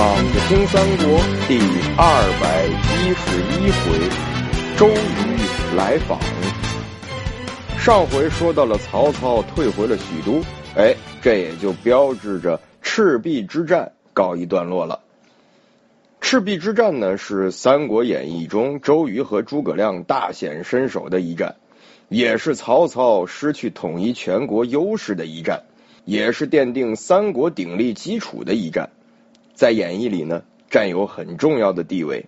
躺着听三国第二百一十一回，周瑜来访。上回说到了曹操退回了许都，哎，这也就标志着赤壁之战告一段落了。赤壁之战呢，是《三国演义》中周瑜和诸葛亮大显身手的一战，也是曹操失去统一全国优势的一战，也是奠定三国鼎立基础的一战。在演义里呢，占有很重要的地位。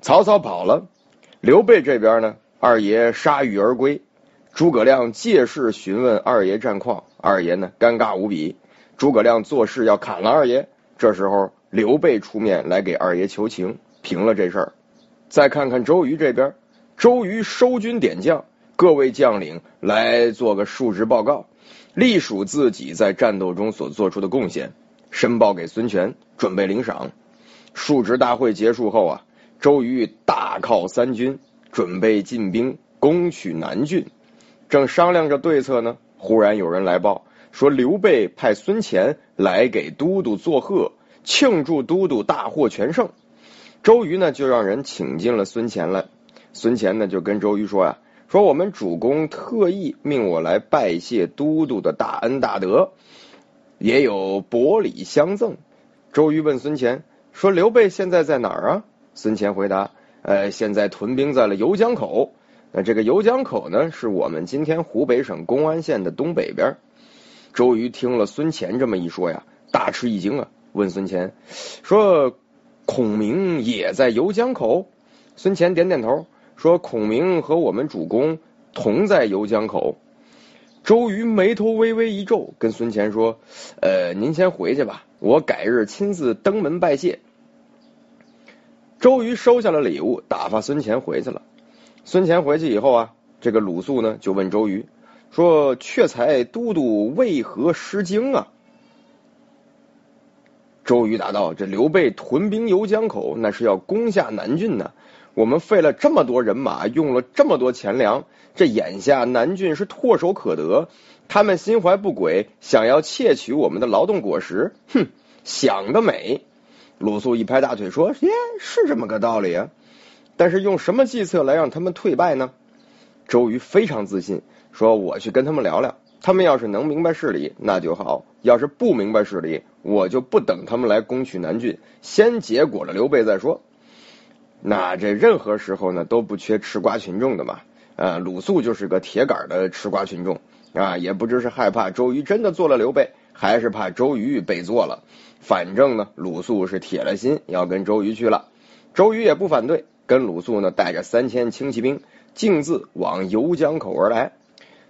曹操跑了，刘备这边呢，二爷铩羽而归。诸葛亮借势询问二爷战况，二爷呢尴尬无比。诸葛亮做事要砍了二爷，这时候刘备出面来给二爷求情，平了这事儿。再看看周瑜这边，周瑜收军点将，各位将领来做个述职报告，隶属自己在战斗中所做出的贡献。申报给孙权，准备领赏。述职大会结束后啊，周瑜大犒三军，准备进兵攻取南郡。正商量着对策呢，忽然有人来报说刘备派孙乾来给都督作贺，庆祝都督大获全胜。周瑜呢就让人请进了孙乾来。孙乾呢就跟周瑜说呀：“说我们主公特意命我来拜谢都督的大恩大德。”也有薄礼相赠。周瑜问孙乾说：“刘备现在在哪儿啊？”孙乾回答：“呃，现在屯兵在了游江口。那这个游江口呢，是我们今天湖北省公安县的东北边。”周瑜听了孙乾这么一说呀，大吃一惊啊，问孙乾说：“孔明也在游江口？”孙乾点点头说：“孔明和我们主公同在游江口。”周瑜眉头微微一皱，跟孙乾说：“呃，您先回去吧，我改日亲自登门拜谢。”周瑜收下了礼物，打发孙乾回去了。孙乾回去以后啊，这个鲁肃呢就问周瑜说：“却才都督为何失惊啊？”周瑜答道：“这刘备屯兵游江口，那是要攻下南郡呢。我们费了这么多人马，用了这么多钱粮。”这眼下南郡是唾手可得，他们心怀不轨，想要窃取我们的劳动果实。哼，想得美！鲁肃一拍大腿说：“耶，是这么个道理啊！但是用什么计策来让他们退败呢？”周瑜非常自信，说：“我去跟他们聊聊，他们要是能明白事理，那就好；要是不明白事理，我就不等他们来攻取南郡，先结果了刘备再说。那这任何时候呢，都不缺吃瓜群众的嘛。”呃，鲁肃就是个铁杆的吃瓜群众啊，也不知是害怕周瑜真的做了刘备，还是怕周瑜被做了。反正呢，鲁肃是铁了心要跟周瑜去了。周瑜也不反对，跟鲁肃呢带着三千轻骑兵，径自往游江口而来。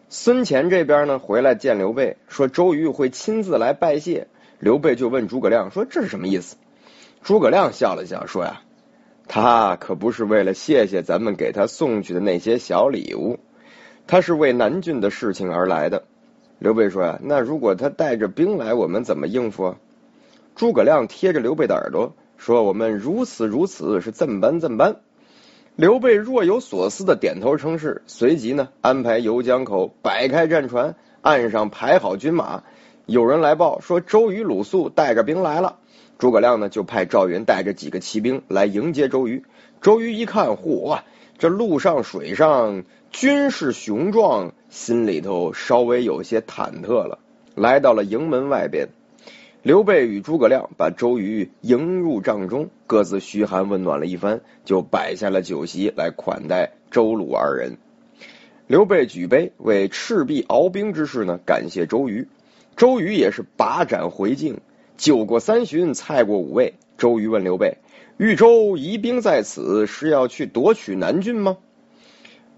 孙乾这边呢回来见刘备，说周瑜会亲自来拜谢。刘备就问诸葛亮说：“这是什么意思？”诸葛亮笑了笑说：“呀。”他可不是为了谢谢咱们给他送去的那些小礼物，他是为南郡的事情而来的。刘备说呀，那如果他带着兵来，我们怎么应付？啊诸葛亮贴着刘备的耳朵说：“我们如此如此，是怎般怎般。”刘备若有所思的点头称是，随即呢安排游江口摆开战船，岸上排好军马。有人来报说，周瑜、鲁肃带着兵来了。诸葛亮呢，就派赵云带着几个骑兵来迎接周瑜。周瑜一看，嚯，这路上水上军事雄壮，心里头稍微有些忐忑了。来到了营门外边，刘备与诸葛亮把周瑜迎入帐中，各自嘘寒问暖了一番，就摆下了酒席来款待周鲁二人。刘备举杯为赤壁鏖兵之事呢，感谢周瑜。周瑜也是把盏回敬。酒过三巡，菜过五味。周瑜问刘备：“豫州疑兵在此，是要去夺取南郡吗？”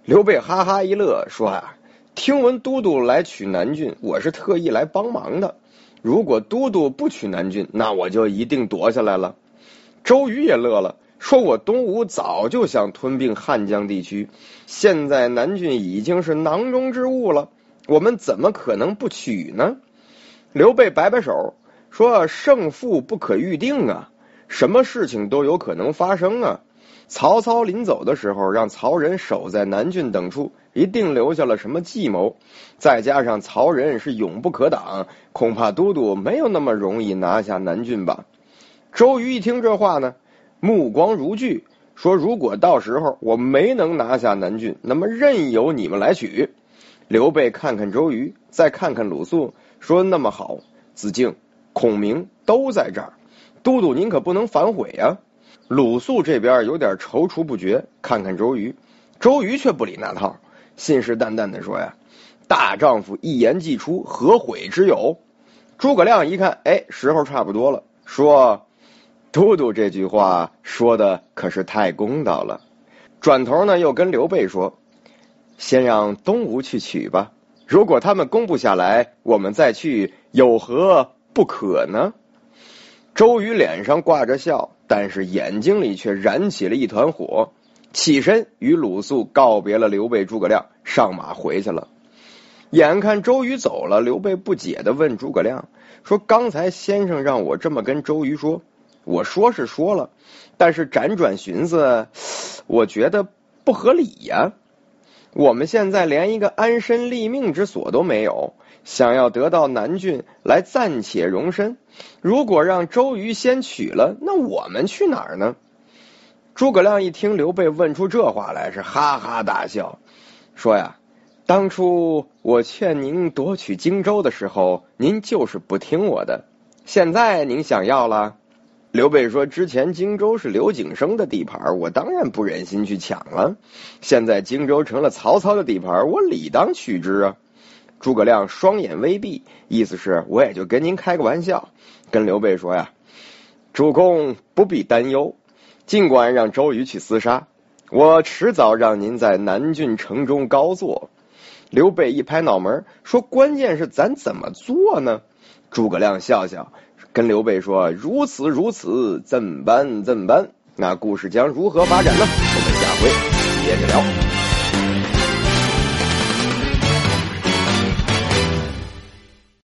刘备哈哈一乐，说：“啊，听闻都督来取南郡，我是特意来帮忙的。如果都督不取南郡，那我就一定夺下来了。”周瑜也乐了，说：“我东吴早就想吞并汉江地区，现在南郡已经是囊中之物了，我们怎么可能不取呢？”刘备摆摆手。说胜负不可预定啊，什么事情都有可能发生啊。曹操临走的时候，让曹仁守在南郡等处，一定留下了什么计谋。再加上曹仁是勇不可挡，恐怕都督没有那么容易拿下南郡吧。周瑜一听这话呢，目光如炬，说：“如果到时候我没能拿下南郡，那么任由你们来取。”刘备看看周瑜，再看看鲁肃，说：“那么好，子敬、孔明都在这儿，都督您可不能反悔呀。”鲁肃这边有点踌躇不决，看看周瑜，周瑜却不理那套，信誓旦旦的说：“呀，大丈夫一言既出，何悔之有？”诸葛亮一看，哎，时候差不多了，说：“都督这句话说的可是太公道了。”转头呢，又跟刘备说：“先让东吴去取吧，如果他们攻不下来，我们再去，有何不可呢？”周瑜脸上挂着笑，但是眼睛里却燃起了一团火。起身与鲁肃告别了刘备、诸葛亮，上马回去了。眼看周瑜走了，刘备不解的问诸葛亮说：“刚才先生让我这么跟周瑜说，我说是说了，但是辗转寻思，我觉得不合理呀。我们现在连一个安身立命之所都没有。”想要得到南郡来暂且容身，如果让周瑜先取了，那我们去哪儿呢？诸葛亮一听刘备问出这话来，是哈哈大笑，说呀：“当初我劝您夺取荆州的时候，您就是不听我的。现在您想要了？”刘备说：“之前荆州是刘景升的地盘，我当然不忍心去抢了。现在荆州成了曹操的地盘，我理当取之啊。”诸葛亮双眼微闭，意思是我也就跟您开个玩笑，跟刘备说呀：“主公不必担忧，尽管让周瑜去厮杀，我迟早让您在南郡城中高坐。”刘备一拍脑门说：“关键是咱怎么做呢？”诸葛亮笑笑，跟刘备说：“如此如此，怎般怎般。”那故事将如何发展呢？我们下回接着聊。